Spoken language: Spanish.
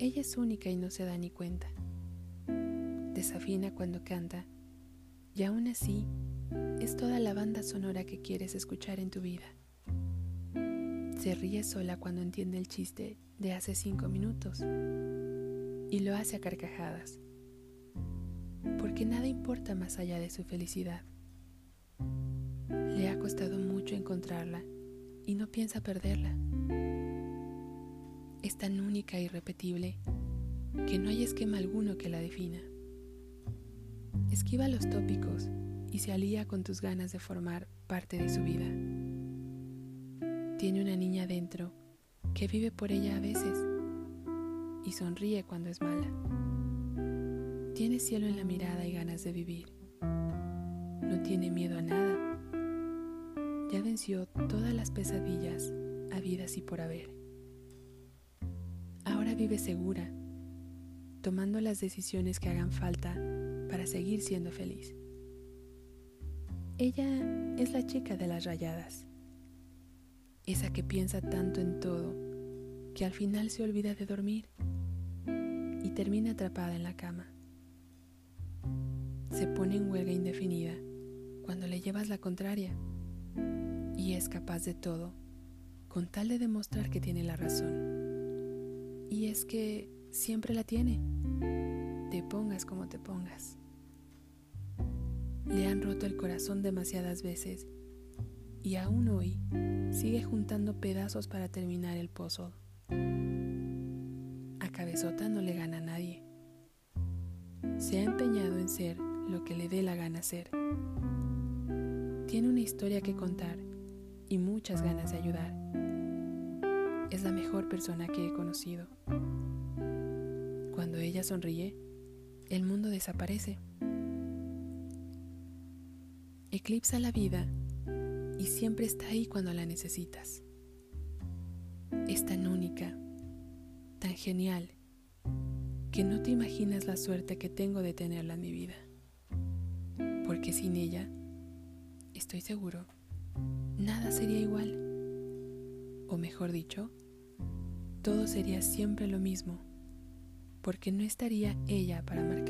Ella es única y no se da ni cuenta. Desafina cuando canta y aún así es toda la banda sonora que quieres escuchar en tu vida. Se ríe sola cuando entiende el chiste de hace cinco minutos y lo hace a carcajadas, porque nada importa más allá de su felicidad. Le ha costado mucho encontrarla y no piensa perderla. Es tan única e irrepetible que no hay esquema alguno que la defina. Esquiva los tópicos y se alía con tus ganas de formar parte de su vida. Tiene una niña dentro que vive por ella a veces y sonríe cuando es mala. Tiene cielo en la mirada y ganas de vivir. No tiene miedo a nada. Ya venció todas las pesadillas habidas y por haber. Vive segura, tomando las decisiones que hagan falta para seguir siendo feliz. Ella es la chica de las rayadas, esa que piensa tanto en todo que al final se olvida de dormir y termina atrapada en la cama. Se pone en huelga indefinida cuando le llevas la contraria y es capaz de todo con tal de demostrar que tiene la razón. Y es que siempre la tiene, te pongas como te pongas. Le han roto el corazón demasiadas veces y aún hoy sigue juntando pedazos para terminar el puzzle. A cabezota no le gana a nadie. Se ha empeñado en ser lo que le dé la gana ser. Tiene una historia que contar y muchas ganas de ayudar. Es la mejor persona que he conocido. Cuando ella sonríe, el mundo desaparece eclipsa la vida y siempre está ahí cuando la necesitas. Es tan única, tan genial, que no te imaginas la suerte que tengo de tenerla en mi vida. Porque sin ella, estoy seguro, nada sería igual. O mejor dicho, todo sería siempre lo mismo, porque no estaría ella para marcar.